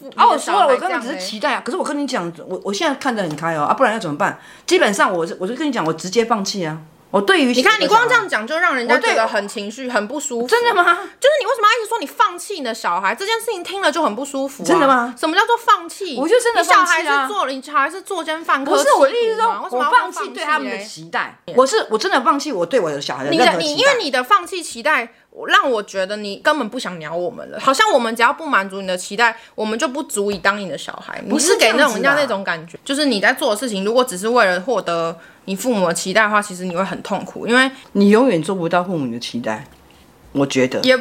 父啊，我说了，我根本只是期待啊。可是我跟你讲，我我现在看得很开哦，啊，不然要怎么办？基本上我是我就跟你讲，我直接放弃啊。我对于你看，你光这样讲就让人家觉得很情绪，很不舒服。真的吗？就是你为什么要一直说你放弃你的小孩？这件事情听了就很不舒服。真的吗？什么叫做放弃？我就真的放弃了。小孩是做了，你小孩是作奸犯科。不是我的意思说，我放弃对他们的期待。我是我真的放弃我对我的小孩的期待。你的你因为你的放弃期待。让我觉得你根本不想鸟我们了，好像我们只要不满足你的期待，我们就不足以当你的小孩。不是给那种人家那种感觉，就是你在做的事情，如果只是为了获得你父母的期待的话，其实你会很痛苦，因为你永远做不到父母的期待。我觉得也，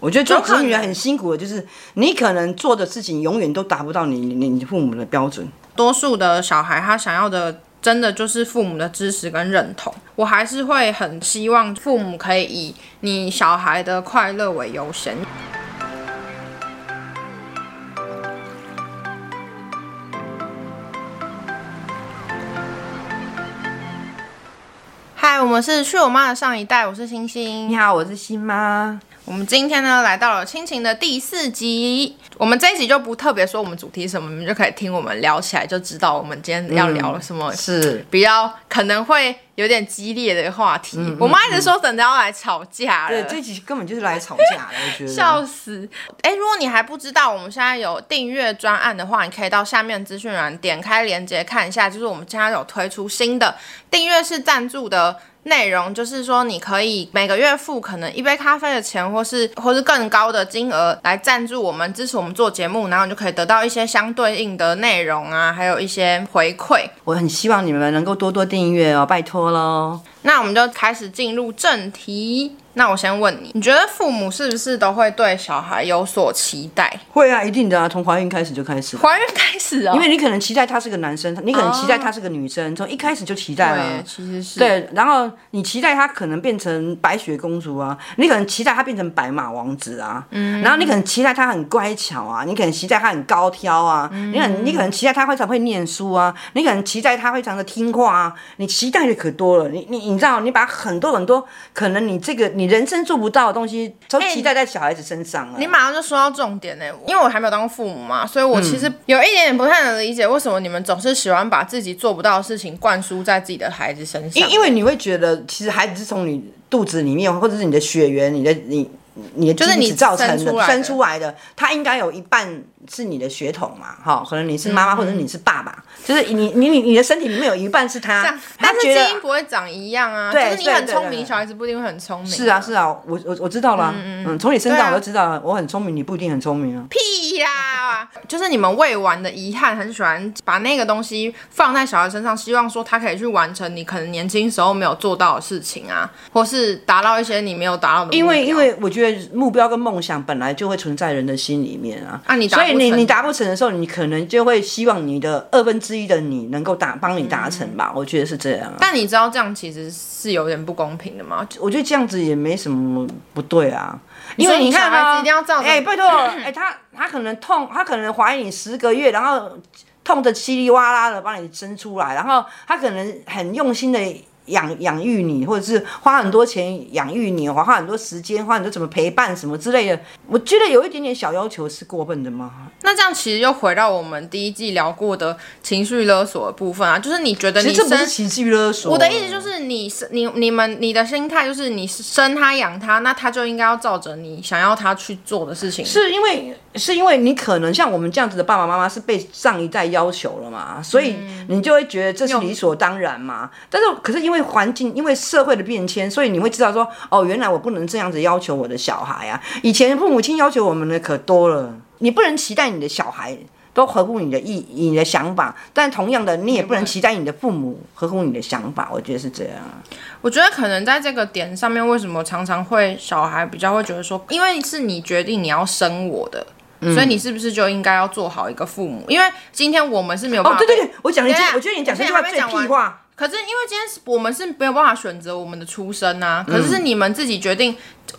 我觉得做子女很辛苦的，就是你可能做的事情永远都达不到你你你父母的标准。多数的小孩他想要的。真的就是父母的支持跟认同，我还是会很希望父母可以以你小孩的快乐为优先。嗨，我们是去我妈的上一代，我是星星。你好，我是星妈。我们今天呢，来到了亲情的第四集。我们这一集就不特别说我们主题什么，你们就可以听我们聊起来，就知道我们今天要聊什么。是比较可能会有点激烈的话题。嗯、我妈一直说等着要来吵架了。对，这集根本就是来吵架的，我觉得。笑死！哎，如果你还不知道我们现在有订阅专案的话，你可以到下面资讯栏点开链接看一下，就是我们现在有推出新的订阅式赞助的。内容就是说，你可以每个月付可能一杯咖啡的钱，或是 或是更高的金额来赞助我们，支持我们做节目，然后你就可以得到一些相对应的内容啊，还有一些回馈。我很希望你们能够多多订阅哦，拜托喽。那我们就开始进入正题。那我先问你，你觉得父母是不是都会对小孩有所期待？会啊，一定的啊，从怀孕开始就开始。怀孕开始啊、哦，因为你可能期待他是个男生，你可能期待他是个女生，从、哦、一开始就期待了。对，其实是。对，然后你期待他可能变成白雪公主啊，你可能期待他变成白马王子啊，嗯，然后你可能期待他很乖巧啊，你可能期待他很高挑啊，嗯、你可能你可能期待他非常会念书啊，你可能期待他非常的听话啊，你期待的可多了，你你你知道，你把很多很多可能你这个你人生做不到。的东西都期待在小孩子身上了。欸，你马上就说到重点呢，因为我还没有当过父母嘛，所以我其实有一点点不太能理解，为什么你们总是喜欢把自己做不到的事情灌输在自己的孩子身上。因因为你会觉得，其实孩子是从你肚子里面，或者是你的血缘，你的你你的基因造成的，生生出来的，他应该有一半。是你的血统嘛？哈，可能你是妈妈，或者你是爸爸，嗯、就是你你你你的身体里面有一半是他，他但是基因不会长一样啊。对，就是你很聪明，小孩子不一定会很聪明。是啊，是啊，我我我知道了。嗯嗯，从你身上我就知道了，我很聪明，你不一定很聪明啊。屁呀！就是你们未完的遗憾，很喜欢把那个东西放在小孩身上，希望说他可以去完成你可能年轻时候没有做到的事情啊，或是达到一些你没有达到的。因为因为我觉得目标跟梦想本来就会存在人的心里面啊。啊，你所以。你你达不成的时候，你可能就会希望你的二分之一的你能够达帮你达成吧？我觉得是这样。但你知道这样其实是有点不公平的吗？我觉得这样子也没什么不对啊，因为你看孩子一定要照顾。哎，拜托，哎，他他可能痛，他可能怀你十个月，然后痛得稀里哇啦的帮你生出来，然后他可能很用心的。养养育你，或者是花很多钱养育你，花花很多时间，花很多怎么陪伴什么之类的，我觉得有一点点小要求是过分的吗？那这样其实又回到我们第一季聊过的情绪勒索的部分啊，就是你觉得你其实这不是情绪勒索，我的意思就是你是你你们你的心态就是你生他养他，那他就应该要照着你想要他去做的事情，是因为是因为你可能像我们这样子的爸爸妈妈是被上一代要求了嘛，所以你就会觉得这是理所当然嘛，但是可是因为。环境，因为社会的变迁，所以你会知道说，哦，原来我不能这样子要求我的小孩啊。以前父母亲要求我们的可多了，你不能期待你的小孩都合乎你的意、你的想法，但同样的，你也不能期待你的父母合乎你的想法。我觉得是这样。我觉得可能在这个点上面，为什么常常会小孩比较会觉得说，因为是你决定你要生我的，所以你是不是就应该要做好一个父母？因为今天我们是没有办法。哦，对对对，我讲一句，我觉得你讲这句话最屁话。可是因为今天是我们是没有办法选择我们的出生啊，可是是你们自己决定，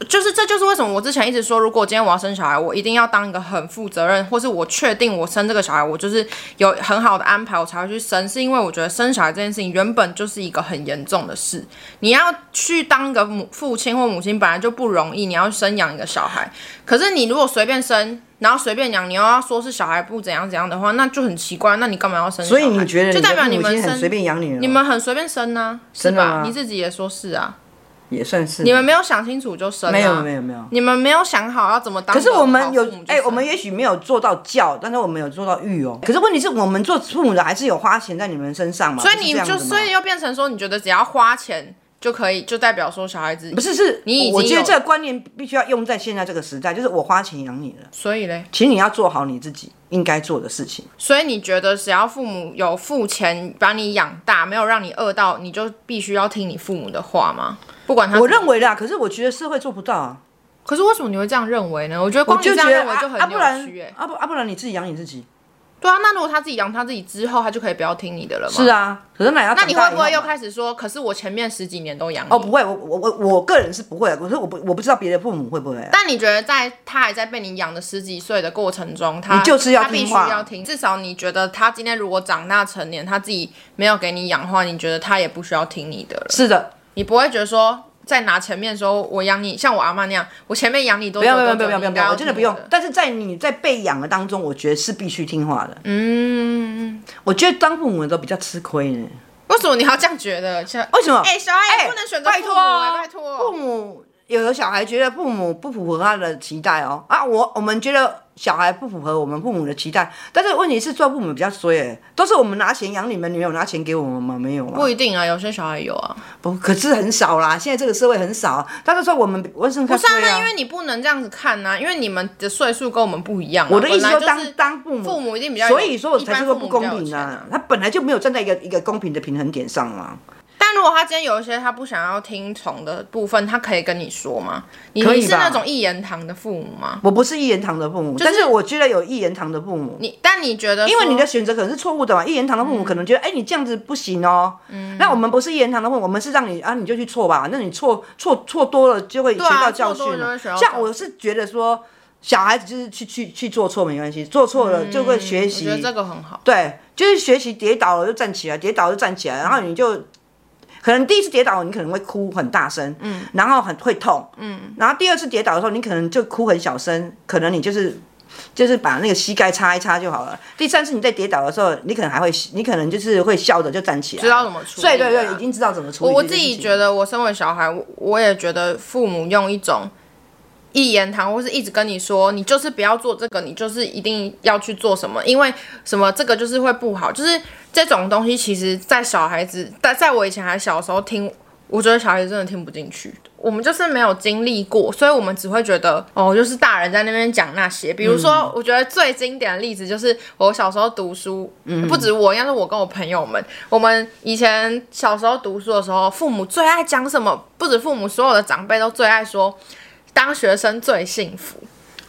就是这就是为什么我之前一直说，如果今天我要生小孩，我一定要当一个很负责任，或是我确定我生这个小孩，我就是有很好的安排，我才会去生，是因为我觉得生小孩这件事情原本就是一个很严重的事，你要去当一个母父亲或母亲本来就不容易，你要生养一个小孩，可是你如果随便生。然后随便养，你又要说是小孩不怎样怎样的话，那就很奇怪。那你干嘛要生？所以你觉得就代表你们很随便养你了？你们很随便生呢、啊？是吧？你自己也说是啊。也算是你们没有想清楚就生，没有没有没有，你们没有想好要怎么当。可是我们有哎、欸，我们也许没有做到教，但是我们有做到育哦。可是问题是我们做父母的还是有花钱在你们身上嘛？所以你就所以又变成说，你觉得只要花钱就可以，就代表说小孩子不是是你？我觉得这个观念必须要用在现在这个时代，就是我花钱养你了，所以嘞，请你要做好你自己应该做的事情。所以你觉得只要父母有付钱把你养大，没有让你饿到，你就必须要听你父母的话吗？不管他，我认为啦，可是我觉得社会做不到啊。可是为什么你会这样认为呢？我觉得光你这样认为就很扭曲。啊不啊不然你自己养你自己。对啊，那如果他自己养他自己之后，他就可以不要听你的了吗？是啊，可是奶要那你会不会又开始说？可是我前面十几年都养你。哦，不会，我我我我个人是不会，可是我不我不知道别的父母会不会。但你觉得在他还在被你养的十几岁的过程中，他你就是要他必须要听，至少你觉得他今天如果长大成年，他自己没有给你养的话，你觉得他也不需要听你的了。是的，你不会觉得说。在拿前面的时候，我养你，像我阿妈那样，我前面养你都不要不要不要不要不要，我真的不用。但是在你在被养的当中，我觉得是必须听话的。嗯，我觉得当父母的都比较吃亏呢。为什么你要这样觉得？为什么？哎、欸，小孩也不能选择父母、欸，拜托，父母有的小孩觉得父母不符合他的期待哦。啊，我我们觉得。小孩不符合我们父母的期待，但是问题是做父母比较衰哎，都是我们拿钱养你们，你们有拿钱给我们吗？没有啊。不一定啊，有些小孩有啊。不，可是很少啦。现在这个社会很少，但是说我们为什么不是啊？因为你不能这样子看呐、啊，因为你们的岁数跟我们不一样、啊。我的意思说当，当当父母，父母一定比较，所以说我才说不公平啊。他本来就没有站在一个一个公平的平衡点上嘛。但如果他今天有一些他不想要听从的部分，他可以跟你说吗？你你是那种一言堂的父母吗？我不是一言堂的父母，就是、但是我觉得有一言堂的父母。你但你觉得，因为你的选择可能是错误的嘛？一言堂的父母可能觉得，哎、嗯欸，你这样子不行哦。嗯。那我们不是一言堂的父母，我们是让你啊，你就去错吧。那你错错错多了就会学到教训了。像我是觉得说，小孩子就是去去去做错没关系，做错了就会学习。我觉得这个很好。对，就是学习跌倒了就站起来，跌倒了就站起来，然后你就。可能第一次跌倒，你可能会哭很大声，嗯，然后很会痛，嗯，然后第二次跌倒的时候，你可能就哭很小声，可能你就是就是把那个膝盖擦一擦就好了。第三次你再跌倒的时候，你可能还会，你可能就是会笑着就站起来，知道怎么处理，对对对，已经知道怎么处理。我我自己觉得，我身为小孩，我我也觉得父母用一种。一言堂，或是一直跟你说，你就是不要做这个，你就是一定要去做什么，因为什么这个就是会不好，就是这种东西，其实，在小孩子，在在我以前还小的时候听，我觉得小孩子真的听不进去。我们就是没有经历过，所以我们只会觉得，哦，就是大人在那边讲那些。比如说，我觉得最经典的例子就是我小时候读书，嗯，不止我，应该是我跟我朋友们，我们以前小时候读书的时候，父母最爱讲什么？不止父母，所有的长辈都最爱说。当学生最幸福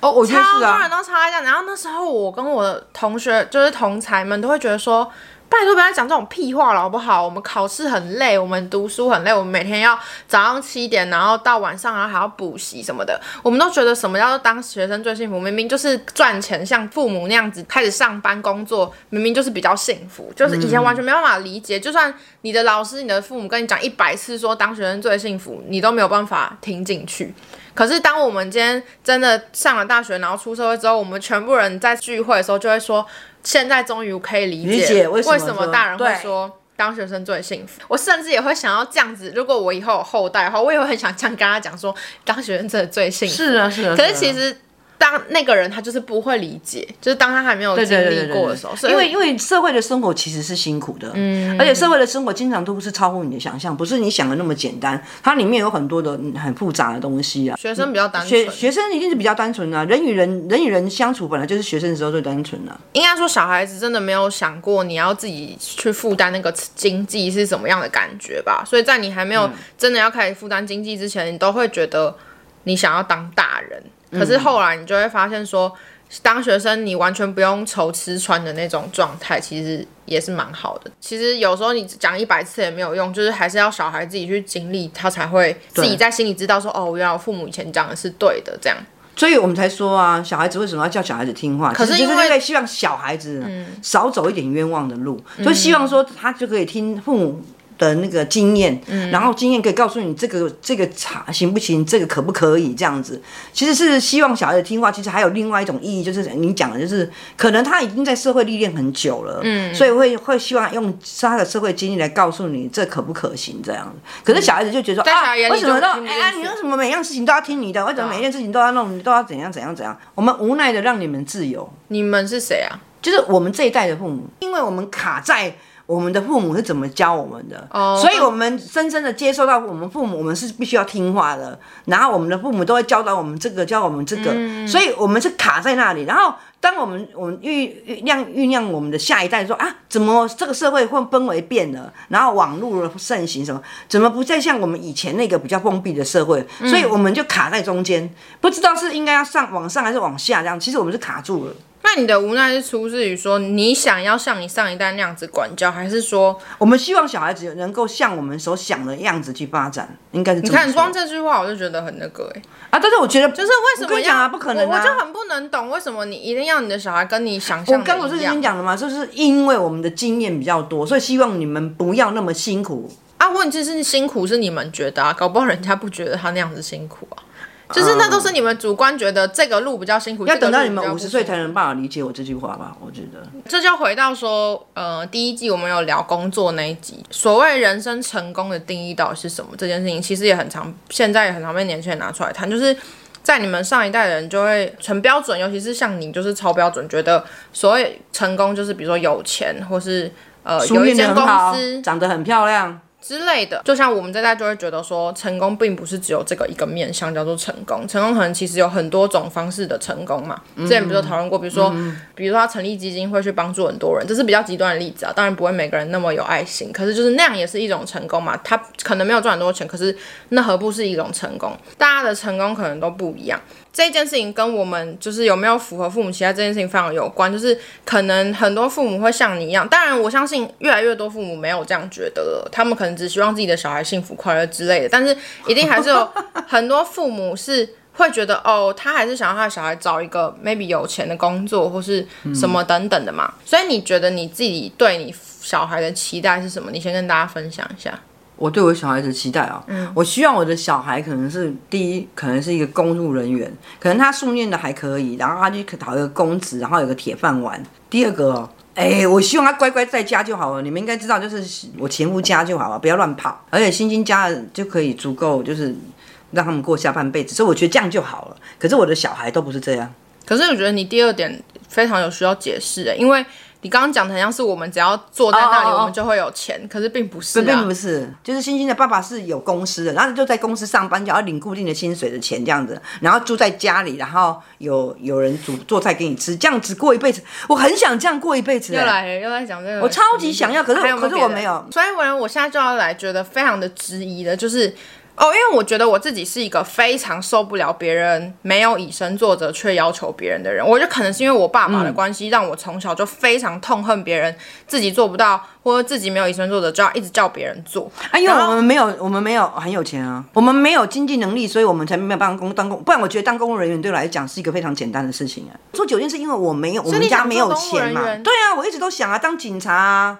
哦，我觉得是啊，超多人都超爱这样。然后那时候我跟我的同学，就是同才们，都会觉得说，拜托不要讲这种屁话了，好不好？我们考试很累，我们读书很累，我们每天要早上七点，然后到晚上，然后还要补习什么的。我们都觉得什么叫做当学生最幸福？明明就是赚钱，像父母那样子开始上班工作，明明就是比较幸福。就是以前完全没办法理解，就算你的老师、你的父母跟你讲一百次说当学生最幸福，你都没有办法听进去。可是，当我们今天真的上了大学，然后出社会之后，我们全部人在聚会的时候，就会说：现在终于可以理解，理解为什么大人会说当学生最幸福。我甚至也会想要这样子，如果我以后有后代的话，我也会很想这样跟他讲说，当学生真的最幸福。是啊，是啊。可是其实。当那个人他就是不会理解，就是当他还没有经历过的时候，对对对对对，因为因为社会的生活其实是辛苦的，嗯，而且社会的生活经常都不是超乎你的想象，不是你想的那么简单，它里面有很多的很复杂的东西啊。学生比较单纯，学学生一定是比较单纯啊，人与人人与人相处本来就是学生的时候最单纯啊。应该说小孩子真的没有想过你要自己去负担那个经济是什么样的感觉吧，所以在你还没有真的要开始负担经济之前，你都会觉得你想要当大人。可是后来你就会发现说，当学生你完全不用愁吃穿的那种状态，其实也是蛮好的。其实有时候你讲一百次也没有用，就是还是要小孩自己去经历，他才会自己在心里知道说，哦，原来我父母以前讲的是对的，这样。所以我们才说啊，小孩子为什么要叫小孩子听话？可是因为希望小孩子少走一点冤枉的路，就希望说他就可以听父母。的那个经验，嗯，然后经验可以告诉你这个这个茶行不行，这个可不可以这样子。其实是希望小孩子听话。其实还有另外一种意义，就是你讲的，就是可能他已经在社会历练很久了，嗯，所以会会希望用他的社会经历来告诉你这可不可行这样子。可是小孩子就觉得说、嗯、啊，为什么都哎呀，你为什么每样事情都要听你的？为什么每件事情都要弄？你都要怎样怎样怎样？我们无奈的让你们自由。你们是谁啊？就是我们这一代的父母，因为我们卡在。我们的父母是怎么教我们的？Oh, 所以我们深深的接受到我们父母，我们是必须要听话的。然后我们的父母都会教导我们这个，教我们这个，嗯、所以我们是卡在那里。然后当我们我们酝酝酿酝酿我们的下一代说啊，怎么这个社会会氛围变了？然后网络的盛行什么，怎么不再像我们以前那个比较封闭的社会？所以我们就卡在中间，不知道是应该要上往上还是往下这样。其实我们是卡住了。那你的无奈是出自于说你想要像你上一代那样子管教，还是说我们希望小孩子能够像我们所想的样子去发展？应该是。你看光这句话我就觉得很那个哎、欸、啊！但是我觉得就是为什么要啊？不可能啊！我就很不能懂为什么你一定要你的小孩跟你想象。我刚不是跟你讲了吗？就是因为我们的经验比较多，所以希望你们不要那么辛苦啊。问题是辛苦是你们觉得啊，搞不好人家不觉得他那样子辛苦啊。就是那都是你们主观觉得这个路比较辛苦，要等到你们五十岁才能办法理解我这句话吧？我觉得这就回到说，呃，第一季我们有聊工作那一集，所谓人生成功的定义到底是什么？这件事情其实也很常，现在也很常被年轻人拿出来谈。就是在你们上一代的人就会成标准，尤其是像你就是超标准，觉得所谓成功就是比如说有钱，或是呃有一间公司，长得很漂亮。之类的，就像我们这代就会觉得说，成功并不是只有这个一个面向叫做成功，成功可能其实有很多种方式的成功嘛。之前不是讨论过，比如说，嗯、比如说他成立基金会去帮助很多人，这是比较极端的例子啊。当然不会每个人那么有爱心，可是就是那样也是一种成功嘛。他可能没有赚很多钱，可是那何不是一种成功？大家的成功可能都不一样。这件事情跟我们就是有没有符合父母期待这件事情非常有关，就是可能很多父母会像你一样，当然我相信越来越多父母没有这样觉得了，他们可能只希望自己的小孩幸福快乐之类的，但是一定还是有很多父母是会觉得哦，他还是想要他的小孩找一个 maybe 有钱的工作或是什么等等的嘛。所以你觉得你自己对你小孩的期待是什么？你先跟大家分享一下。我对我小孩子期待啊，嗯，我希望我的小孩可能是第一，可能是一个公务人员，可能他书念的还可以，然后他就可讨一个公职，然后有个铁饭碗。第二个哦，哎，我希望他乖乖在家就好了。你们应该知道，就是我前夫家就好了，不要乱跑，而且星星家就可以足够，就是让他们过下半辈子。所以我觉得这样就好了。可是我的小孩都不是这样。可是我觉得你第二点非常有需要解释的，因为。你刚刚讲的很像是我们只要坐在那里，我们就会有钱，oh, oh, oh. 可是并不是、啊，并不是，就是星星的爸爸是有公司的，然后就在公司上班，就要领固定的薪水的钱这样子，然后住在家里，然后有有人煮做菜给你吃，这样子过一辈子，我很想这样过一辈子。又来又来讲这个，我超级想要，可是可是我没有，所以我我现在就要来觉得非常的质疑的，就是。哦，因为我觉得我自己是一个非常受不了别人没有以身作则却要求别人的人。我觉得可能是因为我爸爸的关系，让我从小就非常痛恨别人自己做不到，或者自己没有以身作则，就要一直叫别人做。哎，因为我们没有，我们没有很有钱啊，我们没有经济能力，所以我们才没有办法公当公。不然我觉得当公务人员对我来讲是一个非常简单的事情啊。做酒店是因为我没有，我们家没有钱嘛。对啊，我一直都想啊，当警察啊。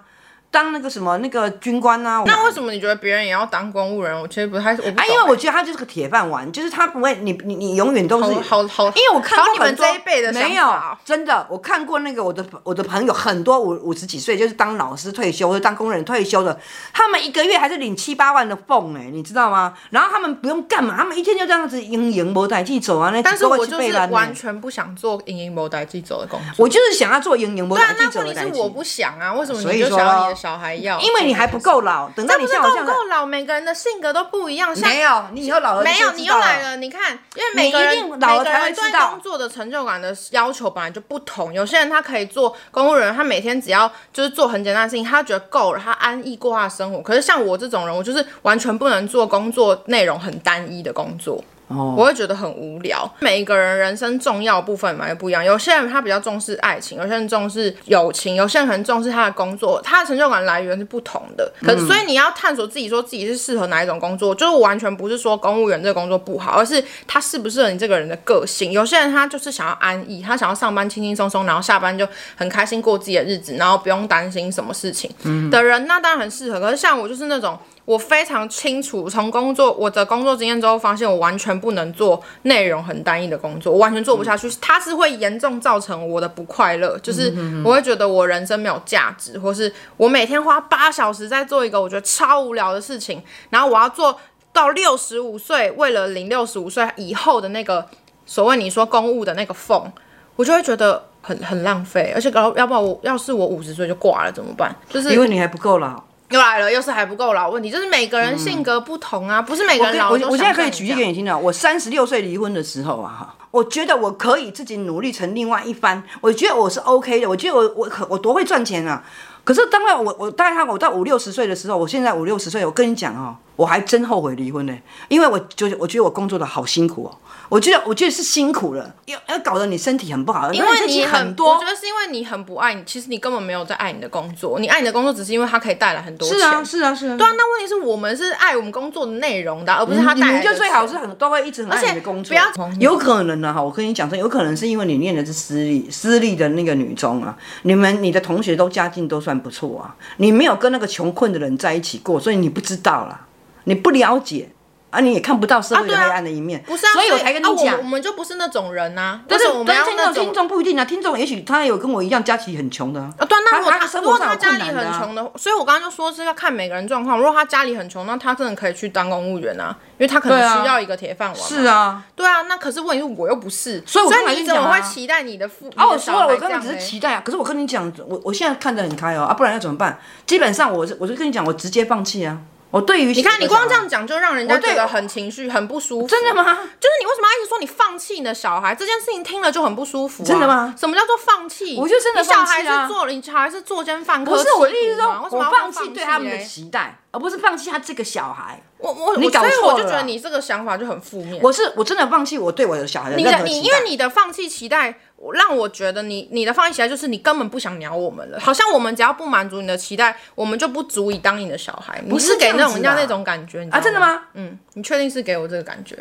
当那个什么那个军官啊？那为什么你觉得别人也要当公务人？我其实不太……我不、欸、因为我觉得他就是个铁饭碗，就是他不会，你你你永远都是好好，好。因为我看过你们这一辈的没有真的，我看过那个我的我的朋友很多五五十几岁就是当老师退休或者当工人退休的，他们一个月还是领七八万的俸哎，你知道吗？然后他们不用干嘛，他们一天就这样子营营无代志走啊。那但是我就是完全不想做营营无代志走的工作，我就是想要做营营无代志走的。对啊，那问题是我不想啊，为什么你就想要你的小孩要？因为。你还不够老，等到你像我这样，不够老，每个人的性格都不一样。没有，你以后老了没有，你又来了。你看，因为每个人每个人对工作的成就感的要求本来就不同。有些人他可以做公务人员，他每天只要就是做很简单的事情，他觉得够了，他安逸过他的生活。可是像我这种人，我就是完全不能做工作内容很单一的工作。哦，我会觉得很无聊。每一个人人生重要部分嘛也不一样，有些人他比较重视爱情，有些人重视友情，有些人很重视他的工作，他的成就感来源是不同的。可是，所以你要探索自己，说自己是适合哪一种工作，就是完全不是说公务员这个工作不好，而是他适不适合你这个人的个性。有些人他就是想要安逸，他想要上班轻轻松松，然后下班就很开心过自己的日子，然后不用担心什么事情的人，那当然很适合。可是像我就是那种。我非常清楚，从工作我的工作经验之后，发现我完全不能做内容很单一的工作，我完全做不下去。它是会严重造成我的不快乐，就是我会觉得我人生没有价值，或是我每天花八小时在做一个我觉得超无聊的事情，然后我要做到六十五岁，为了领六十五岁以后的那个所谓你说公务的那个缝，我就会觉得很很浪费。而且搞要不然我要是我五十岁就挂了怎么办？就是因为你还不够老。又来了，又是还不够老问题，就是每个人性格不同啊，嗯、不是每个人老我。我我现在可以举例给你听的，我三十六岁离婚的时候啊，哈，我觉得我可以自己努力成另外一番，我觉得我是 OK 的，我觉得我我可我多会赚钱啊。可是当然我我大概我到五六十岁的时候，我现在五六十岁，我跟你讲哦，我还真后悔离婚呢，因为我就我觉得我工作的好辛苦哦。我觉得，我觉得是辛苦了，要要搞得你身体很不好，因为你很多。我觉得是因为你很不爱你，其实你根本没有在爱你的工作，你爱你的工作只是因为它可以带来很多钱。是啊，是啊，是啊。对啊，那问题是我们是爱我们工作的内容的，而不是他带来。你们就最好是很都会一直很爱你的工作。不要，有可能呢哈，我跟你讲说，有可能是因为你念的是私立私立的那个女中啊，你们你的同学都家境都算不错啊，你没有跟那个穷困的人在一起过，所以你不知道啦，你不了解。啊，你也看不到社会的黑暗的一面，不是啊，所以我才跟你讲，我们就不是那种人呐。但是我们听众听众不一定啊，听众也许他也有跟我一样家庭很穷的啊。对，那如果他如果他家里很穷的，所以我刚刚就说是要看每个人状况。如果他家里很穷，那他真的可以去当公务员啊，因为他可能需要一个铁饭碗。是啊，对啊，那可是问题是我又不是，所以你怎么会期待你的父？啊，我说了，我刚刚只是期待啊。可是我跟你讲，我我现在看得很开哦，啊，不然要怎么办？基本上我是我就跟你讲，我直接放弃啊。我对于你看，你光这样讲就让人家觉得很情绪，很不舒服。真的吗？就是你为什么要一直说你放弃你的小孩这件事情，听了就很不舒服。真的吗？什么叫做放弃？我就真的放弃啊！你小孩是做了，你小孩是作奸犯科。不是我的意思说，我放弃对他们的期待，而不是放弃他这个小孩。我我你搞错了。所以我就觉得你这个想法就很负面。我是我真的放弃我对我的小孩的任何期待。你的你因为你的放弃期待。让我觉得你你的放弃期待就是你根本不想鸟我们了，好像我们只要不满足你的期待，我们就不足以当你的小孩。不是给那种人家那种感觉啊？真的吗？嗯，你确定是给我这个感觉？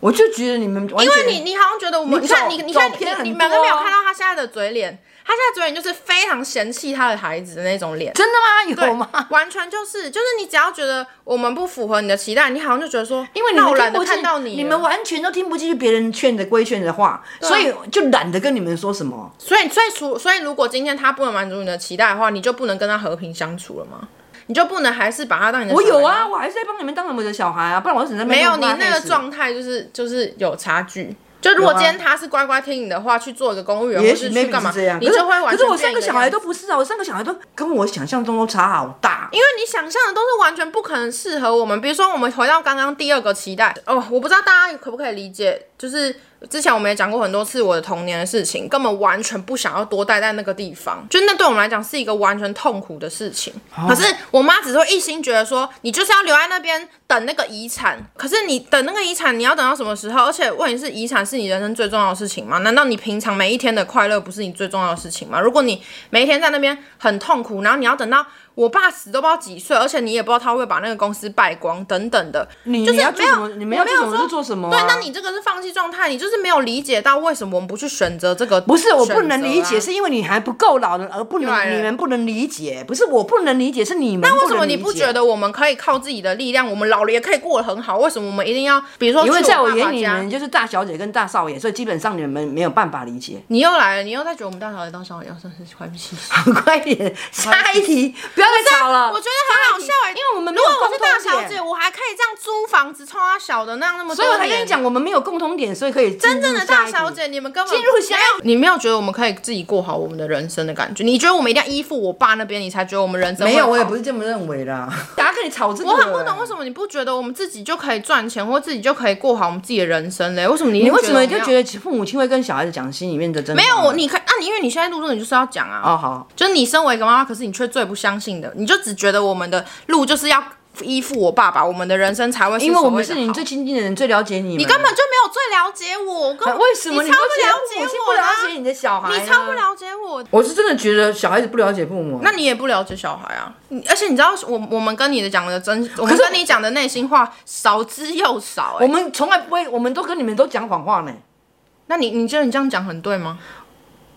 我就觉得你们，因为你你好像觉得我们，你看你你看你你们都没有看到他现在的嘴脸。他现在嘴脸就是非常嫌弃他的孩子的那种脸，真的吗？有吗？完全就是，就是你只要觉得我们不符合你的期待，你好像就觉得说，因为你们懒得看到你，你们完全都听不进去别人劝的规劝的话，所以就懒得跟你们说什么。所以，所以，除所以，如果今天他不能满足你的期待的话，你就不能跟他和平相处了吗？你就不能还是把他当你的？我有啊，我还是在帮你们当你们的小孩啊，不然我只能没有你那个状态，就是就是有差距。就如果今天他是乖乖听你的话去做一个公务员，或是去干嘛，你就会完全。可是我三个小孩都不是啊，我三个小孩都跟我想象中都差好大。因为你想象的都是完全不可能适合我们。比如说，我们回到刚刚第二个期待哦，我不知道大家可不可以理解，就是。之前我们也讲过很多次我的童年的事情，根本完全不想要多待在那个地方，就那对我们来讲是一个完全痛苦的事情。可是我妈只是会一心觉得说，你就是要留在那边等那个遗产。可是你等那个遗产，你要等到什么时候？而且问题是，遗产是你人生最重要的事情吗？难道你平常每一天的快乐不是你最重要的事情吗？如果你每一天在那边很痛苦，然后你要等到。我爸死都不知道几岁，而且你也不知道他会把那个公司败光等等的。你就是没有，你没有说做什么？对，那你这个是放弃状态，你就是没有理解到为什么我们不去选择这个。不是我不能理解，是因为你还不够老人而不能，你们不能理解。不是我不能理解，是你们。那为什么你不觉得我们可以靠自己的力量，我们老了也可以过得很好？为什么我们一定要？比如说，因为在我眼里，你们就是大小姐跟大少爷，所以基本上你们没有办法理解。你又来了，你又在觉得我们大小姐、大少爷要算是坏脾气。快点，下一题，不要再吵了。觉得很好笑哎，因为我们没有共同点。如果我是大小姐，我还可以这样租房子，冲他小的那样那么多。所以我才跟你讲，我们没有共同点，所以可以真正的大小姐，你们根本进入你没有觉得我们可以自己过好我们的人生的感觉？你觉得我们一定要依附我爸那边，你才觉得我们人生没有？我也不是这么认为的。大家跟你吵这个。我很不懂为什么你不觉得我们自己就可以赚钱，或自己就可以过好我们自己的人生嘞？为什么你你为什么就觉得父母亲会跟小孩子讲心里面的真？没有我，你看啊，你因为你现在录这，你就是要讲啊。哦好，就是你身为一个妈妈，可是你却最不相信的，你就只觉得我们的路。就是要依附我爸爸，我们的人生才会。因为我们是你最亲近的人，最了解你。你根本就没有最了解我，根本为什么你超不了解我？不了解你的小孩，你超不了解我。我是真的觉得小孩子不了解父母，那你也不了解小孩啊。而且你知道，我我们跟你的讲的真，我们跟你讲的内心话少之又少。我们从来不会，我们都跟你们都讲谎话呢。那你你觉得你这样讲很对吗？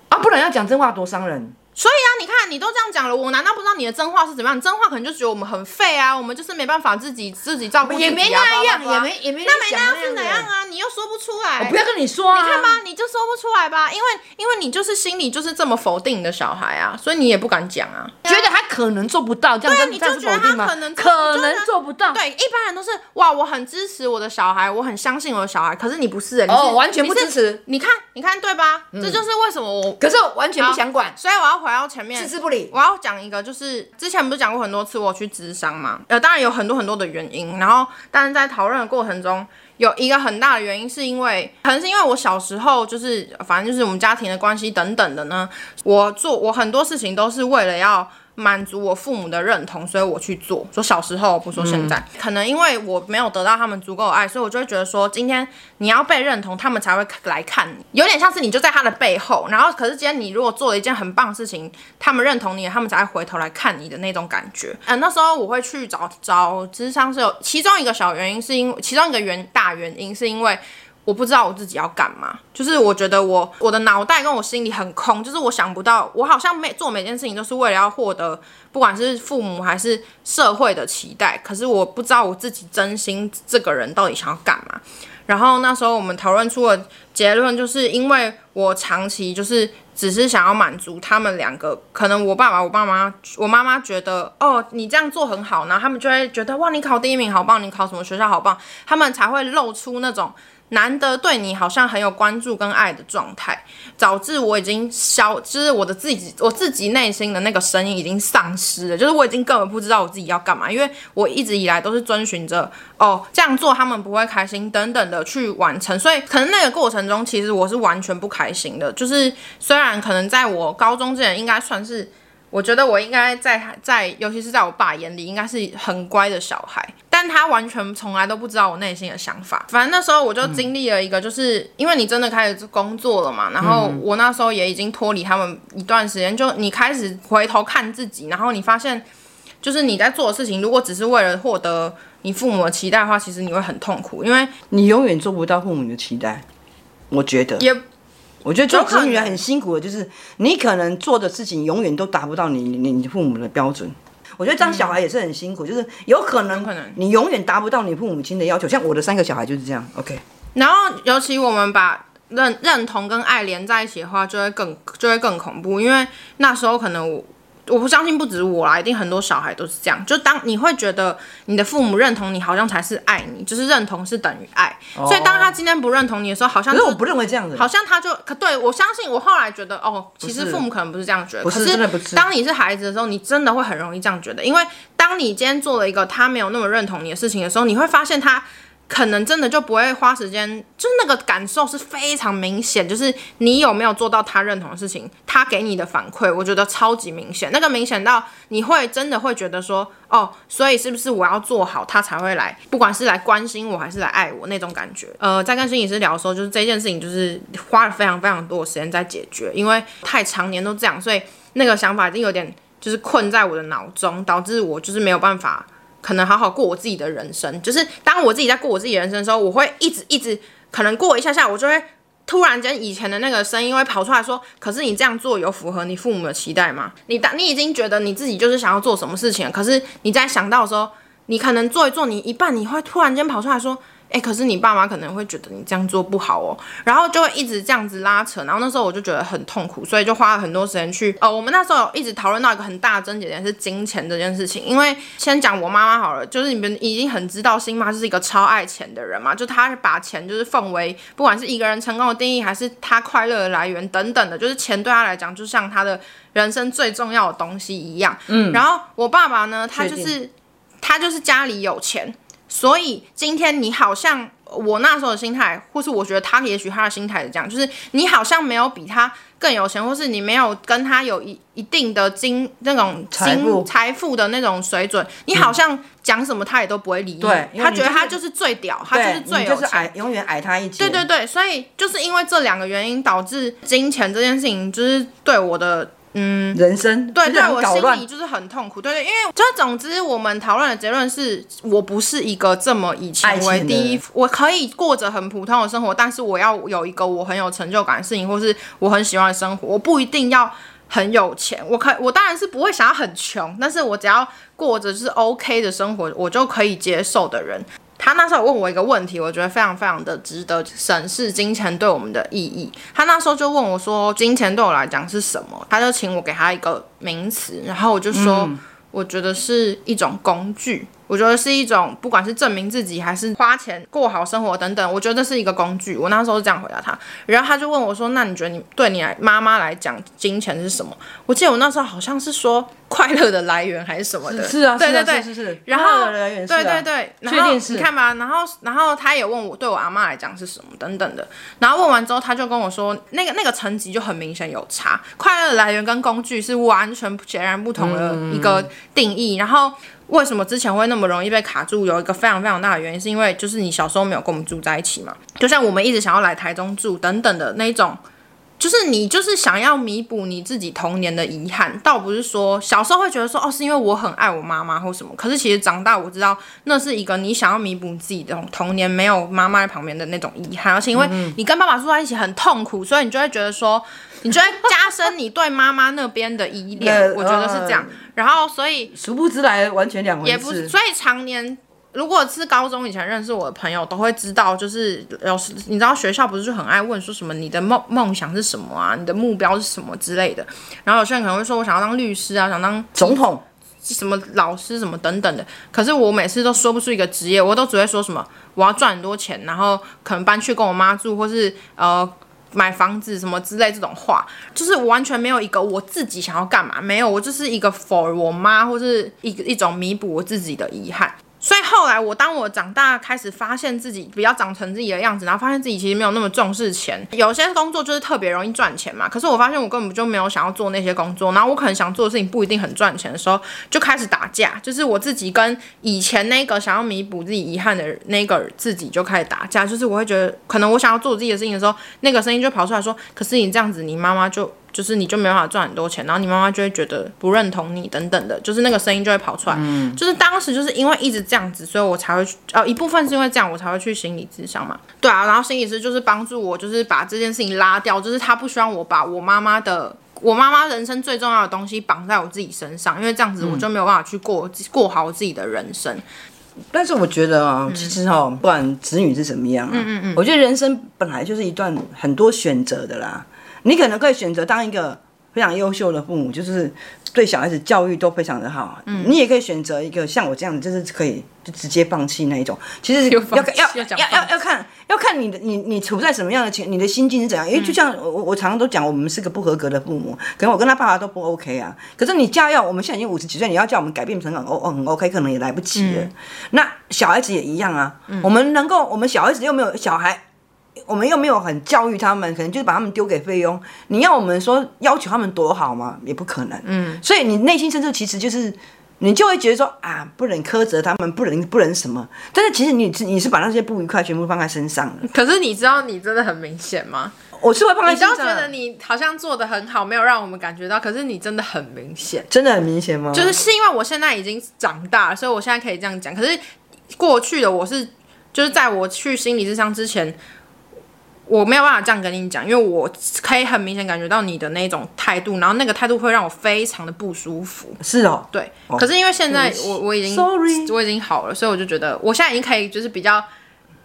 啊，不然要讲真话多伤人。所以啊，你看，你都这样讲了，我难道不知道你的真话是怎么样？真话可能就觉得我们很废啊，我们就是没办法自己自己照顾自己啊，也没那样，也没也没那没那样是哪样啊？你又说不出来，我不要跟你说啊，你看吧，你就说不出来吧，因为因为你就是心里就是这么否定你的小孩啊，所以你也不敢讲啊，觉得他可能做不到，这样对，你就觉得他可能可能做不到，对，一般人都是哇，我很支持我的小孩，我很相信我的小孩，可是你不是，你是哦，完全不支持，你看，你看对吧？这就是为什么我，可是我完全不想管，所以我要回到前面。置之不理我要讲一个，就是之前不是讲过很多次，我去咨商嘛，呃，当然有很多很多的原因，然后，但是在讨论的过程中，有一个很大的原因，是因为可能是因为我小时候就是，反正就是我们家庭的关系等等的呢，我做我很多事情都是为了要。满足我父母的认同，所以我去做。说小时候，不说现在，嗯、可能因为我没有得到他们足够的爱，所以我就会觉得说，今天你要被认同，他们才会来看你。有点像是你就在他的背后，然后可是今天你如果做了一件很棒的事情，他们认同你，他们才会回头来看你的那种感觉。嗯，那时候我会去找找智商，是有其中一个小原因，是因为其中一个原大原因是因为。我不知道我自己要干嘛，就是我觉得我我的脑袋跟我心里很空，就是我想不到，我好像每做每件事情都是为了要获得，不管是父母还是社会的期待，可是我不知道我自己真心这个人到底想要干嘛。然后那时候我们讨论出了结论，就是因为我长期就是只是想要满足他们两个，可能我爸爸、我爸妈、我妈妈觉得哦，你这样做很好，然后他们就会觉得哇，你考第一名好棒，你考什么学校好棒，他们才会露出那种。难得对你好像很有关注跟爱的状态，导致我已经消，就是我的自己，我自己内心的那个声音已经丧失了，就是我已经根本不知道我自己要干嘛，因为我一直以来都是遵循着哦，这样做他们不会开心等等的去完成，所以可能那个过程中其实我是完全不开心的，就是虽然可能在我高中之前应该算是。我觉得我应该在在，尤其是在我爸眼里，应该是很乖的小孩，但他完全从来都不知道我内心的想法。反正那时候我就经历了一个，就是因为你真的开始工作了嘛，然后我那时候也已经脱离他们一段时间，就你开始回头看自己，然后你发现，就是你在做的事情，如果只是为了获得你父母的期待的话，其实你会很痛苦，因为你永远做不到父母的期待。我觉得也。我觉得做子女很辛苦的，就是你可能做的事情永远都达不到你你你父母的标准。我觉得当小孩也是很辛苦，就是有可能你永远达不到你父母亲的要求。像我的三个小孩就是这样。OK。然后尤其我们把认认同跟爱连在一起的话，就会更就会更恐怖，因为那时候可能我。我不相信不止我啦，一定很多小孩都是这样。就当你会觉得你的父母认同你，好像才是爱你，就是认同是等于爱。Oh. 所以当他今天不认同你的时候，好像、就是、可是我不认为这样子，好像他就可对我相信。我后来觉得哦，其实父母可能不是这样觉得。可是。当你是孩子的时候，你真的会很容易这样觉得，因为当你今天做了一个他没有那么认同你的事情的时候，你会发现他。可能真的就不会花时间，就是那个感受是非常明显，就是你有没有做到他认同的事情，他给你的反馈，我觉得超级明显，那个明显到你会真的会觉得说，哦，所以是不是我要做好，他才会来，不管是来关心我还是来爱我那种感觉。呃，在跟心理师聊的时候，就是这件事情就是花了非常非常多的时间在解决，因为太常年都这样，所以那个想法已经有点就是困在我的脑中，导致我就是没有办法。可能好好过我自己的人生，就是当我自己在过我自己人生的时候，我会一直一直，可能过一下下，我就会突然间以前的那个声音会跑出来说：“可是你这样做有符合你父母的期待吗？”你当你已经觉得你自己就是想要做什么事情，可是你在想到的时候，你可能做一做，你一半你会突然间跑出来说。哎，可是你爸妈可能会觉得你这样做不好哦，然后就会一直这样子拉扯，然后那时候我就觉得很痛苦，所以就花了很多时间去。哦，我们那时候有一直讨论到一个很大的症结点是金钱这件事情。因为先讲我妈妈好了，就是你们已经很知道，新妈就是一个超爱钱的人嘛，就她把钱就是奉为不管是一个人成功的定义，还是她快乐的来源等等的，就是钱对她来讲就像她的人生最重要的东西一样。嗯，然后我爸爸呢，他就是他就是家里有钱。所以今天你好像我那时候的心态，或是我觉得他也许他的心态是这样，就是你好像没有比他更有钱，或是你没有跟他有一一定的金那种财富财富的那种水准，你好像讲什么他也都不会理你。对，他觉得他就是最屌，他就是最有钱，就是矮，永远矮他一截。对对对，所以就是因为这两个原因导致金钱这件事情，就是对我的。嗯，人生对对，我心里就是很痛苦，对对，因为就总之我们讨论的结论是我不是一个这么以钱为第一，我可以过着很普通的生活，但是我要有一个我很有成就感的事情，或是我很喜欢的生活，我不一定要很有钱，我可我当然是不会想要很穷，但是我只要过着是 OK 的生活，我就可以接受的人。他那时候问我一个问题，我觉得非常非常的值得审视金钱对我们的意义。他那时候就问我说：“金钱对我来讲是什么？”他就请我给他一个名词，然后我就说：“嗯、我觉得是一种工具。”我觉得是一种，不管是证明自己还是花钱过好生活等等，我觉得这是一个工具。我那时候是这样回答他，然后他就问我说：“那你觉得你对你来妈妈来讲，金钱是什么？”我记得我那时候好像是说快乐的来源还是什么的。是啊，对对对，是是是。然后对对对，确定是。你看吧，然后然后他也问我对我阿妈来讲是什么等等的。然后问完之后，他就跟我说，那个那个层级就很明显有差，快乐的来源跟工具是完全截然不同的一个定义。然后。为什么之前会那么容易被卡住？有一个非常非常大的原因，是因为就是你小时候没有跟我们住在一起嘛。就像我们一直想要来台中住等等的那种，就是你就是想要弥补你自己童年的遗憾，倒不是说小时候会觉得说哦，是因为我很爱我妈妈或什么。可是其实长大我知道，那是一个你想要弥补自己的童年没有妈妈在旁边的那种遗憾，而且因为你跟爸爸住在一起很痛苦，所以你就会觉得说。你就会加深你对妈妈那边的依恋，我觉得是这样。然后，所以殊不知来完全两回事。也不是，所以常年如果是高中以前认识我的朋友，都会知道，就是老师你知道学校不是就很爱问说什么你的梦梦想是什么啊，你的目标是什么之类的。然后有些人可能会说我想要当律师啊，想当总统，什么老师什么等等的。可是我每次都说不出一个职业，我都只会说什么我要赚很多钱，然后可能搬去跟我妈住，或是呃。买房子什么之类这种话，就是完全没有一个我自己想要干嘛，没有，我就是一个 for 我妈或是一一种弥补我自己的遗憾。所以后来我当我长大开始发现自己比较长成自己的样子，然后发现自己其实没有那么重视钱，有些工作就是特别容易赚钱嘛。可是我发现我根本就没有想要做那些工作，然后我可能想做的事情不一定很赚钱的时候，就开始打架，就是我自己跟以前那个想要弥补自己遗憾的那个自己就开始打架，就是我会觉得可能我想要做自己的事情的时候，那个声音就跑出来说，可是你这样子，你妈妈就。就是你就没办法赚很多钱，然后你妈妈就会觉得不认同你等等的，就是那个声音就会跑出来。嗯，就是当时就是因为一直这样子，所以我才会去，呃，一部分是因为这样，我才会去心理咨商嘛。对啊，然后心理师就是帮助我，就是把这件事情拉掉，就是他不希望我把我妈妈的，我妈妈人生最重要的东西绑在我自己身上，因为这样子我就没有办法去过过好我自己的人生。但是我觉得啊，其实哦，不管子女是怎么样啊，嗯嗯嗯，我觉得人生本来就是一段很多选择的啦。你可能可以选择当一个非常优秀的父母，就是对小孩子教育都非常的好。嗯，你也可以选择一个像我这样子，就是可以就直接放弃那一种。其实要要要要要要看要看你的你你处在什么样的情，你的心境是怎样。因为就像我我常常都讲，我们是个不合格的父母，可能我跟他爸爸都不 OK 啊。可是你家要我们现在已经五十几岁，你要叫我们改变成很 O 很 OK，可能也来不及了。那小孩子也一样啊。我们能够，我们小孩子又没有小孩。我们又没有很教育他们，可能就是把他们丢给费用。你要我们说要求他们多好吗？也不可能。嗯，所以你内心深处其实就是，你就会觉得说啊，不能苛责他们，不能不能什么。但是其实你是你是把那些不愉快全部放在身上了。可是你知道你真的很明显吗？我是会放在身上。你都觉得你好像做的很好，没有让我们感觉到。可是你真的很明显，真的很明显吗？就是是因为我现在已经长大了，所以我现在可以这样讲。可是过去的我是，就是在我去心理智商之前。我没有办法这样跟你讲，因为我可以很明显感觉到你的那种态度，然后那个态度会让我非常的不舒服。是哦，对。哦、可是因为现在我我已经，Sorry，我已经好了，所以我就觉得我现在已经可以就是比较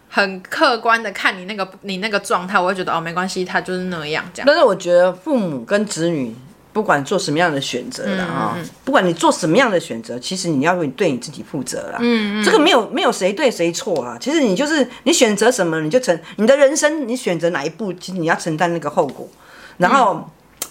很客观的看你那个你那个状态，我会觉得哦没关系，他就是那样这样。但是我觉得父母跟子女。不管做什么样的选择了啊，嗯嗯、不管你做什么样的选择，其实你要为对你自己负责啦。嗯嗯，这个没有没有谁对谁错啊。其实你就是你选择什么，你就承你的人生，你选择哪一步，其实你要承担那个后果。然后、嗯、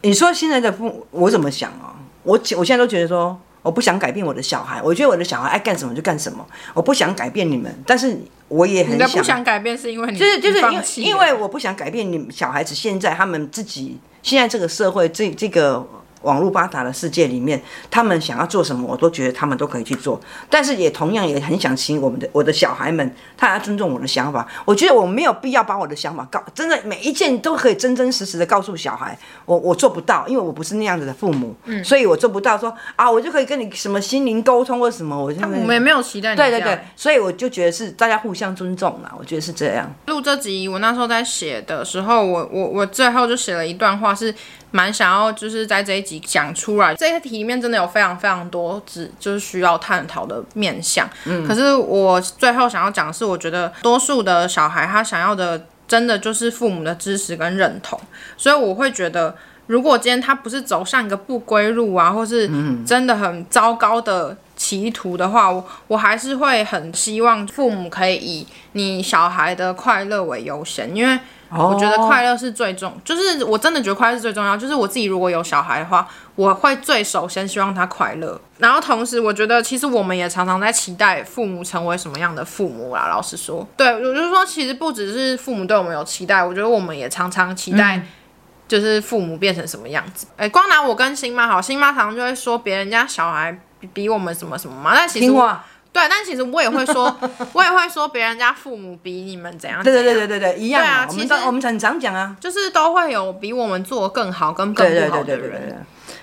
你说现在的父母，我怎么想啊？我我现在都觉得说，我不想改变我的小孩，我觉得我的小孩爱干什么就干什么，我不想改变你们，但是我也很想。你不想改变是因为你就是就是因为因为我不想改变你们小孩子现在他们自己现在这个社会这这个。网络发达的世界里面，他们想要做什么，我都觉得他们都可以去做。但是也同样也很想请我们的我的小孩们，他要尊重我的想法。我觉得我没有必要把我的想法告，真的每一件都可以真真实实的告诉小孩。我我做不到，因为我不是那样子的父母，嗯，所以我做不到说啊，我就可以跟你什么心灵沟通或什么。我就我们也没有期待你。对对对，所以我就觉得是大家互相尊重啦。我觉得是这样。录这集，我那时候在写的时候，我我我最后就写了一段话是。蛮想要就是在这一集讲出来，这些题里面真的有非常非常多只就是需要探讨的面向。嗯，可是我最后想要讲的是，我觉得多数的小孩他想要的真的就是父母的支持跟认同，所以我会觉得，如果今天他不是走上一个不归路啊，或是真的很糟糕的歧途的话，我我还是会很希望父母可以以你小孩的快乐为优先，因为。我觉得快乐是最重，就是我真的觉得快乐是最重要。就是我自己如果有小孩的话，我会最首先希望他快乐。然后同时，我觉得其实我们也常常在期待父母成为什么样的父母啦。老实说，对，我就是说，其实不只是父母对我们有期待，我觉得我们也常常期待，就是父母变成什么样子。哎、嗯，光拿我跟新妈好，新妈常常就会说别人家小孩比比我们什么什么嘛，但其实我。对，但其实我也会说，我也会说别人家父母比你们怎样，怎样。对对对对对对，一样。对啊，其实我们很常讲啊，就是都会有比我们做更好跟更不好的人。对对对对对对。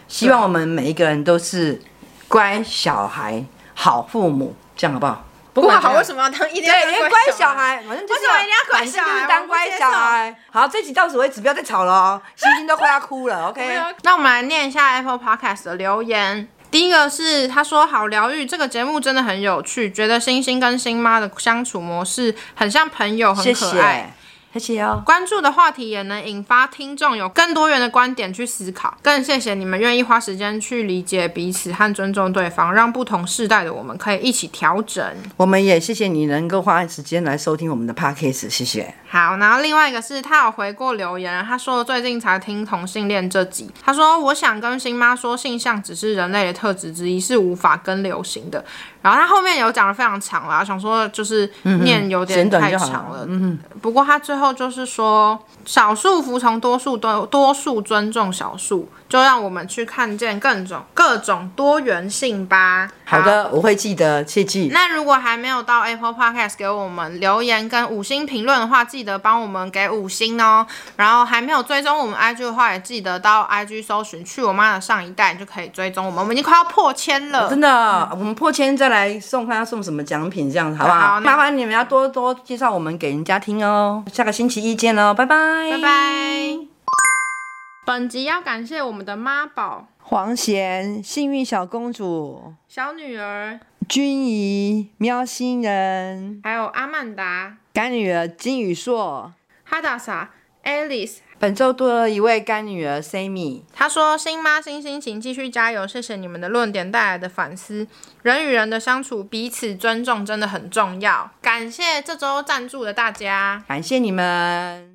希望我们每一个人都是乖小孩、好父母，这样好不好？不过好，为什么要当一定要乖小孩？对，乖小孩，反正就是为什么一定要乖小孩？就是当乖小孩。好，这集到此为止，不要再吵了哦，星星都快要哭了。OK，那我们来念一下 Apple Podcast 的留言。第一个是他说好疗愈，这个节目真的很有趣，觉得星星跟星妈的相处模式很像朋友，很可爱。谢谢谢谢哦，关注的话题也能引发听众有更多元的观点去思考。更谢谢你们愿意花时间去理解彼此和尊重对方，让不同世代的我们可以一起调整。我们也谢谢你能够花时间来收听我们的 podcast，谢谢。好，然后另外一个是他有回过留言，他说最近才听同性恋这集，他说我想跟新妈说，性向只是人类的特质之一，是无法跟流行的。然后他后面有讲的非常长啦，想说就是念有点太长了。嗯，不过他最后就是说，少数服从多数，多多数尊重少数。就让我们去看见各种各种多元性吧。好，好的，我会记得，切记。那如果还没有到 Apple Podcast 给我们留言跟五星评论的话，记得帮我们给五星哦。然后还没有追踪我们 IG 的话，也记得到 IG 搜寻“去我妈的上一代”就可以追踪我们。我们已经快要破千了，真的。嗯、我们破千再来送看他送什么奖品，这样子好不好？好，麻烦你们要多多介绍我们给人家听哦。下个星期一见喽，拜拜，拜拜。本集要感谢我们的妈宝黄贤、幸运小公主、小女儿君怡、喵星人，还有阿曼达干女儿金宇硕、哈达莎、Alice。本周多了一位干女儿 Sammy，她说：“新妈、新心情继续加油！谢谢你们的论点带来的反思。人与人的相处，彼此尊重真的很重要。感谢这周赞助的大家，感谢你们。”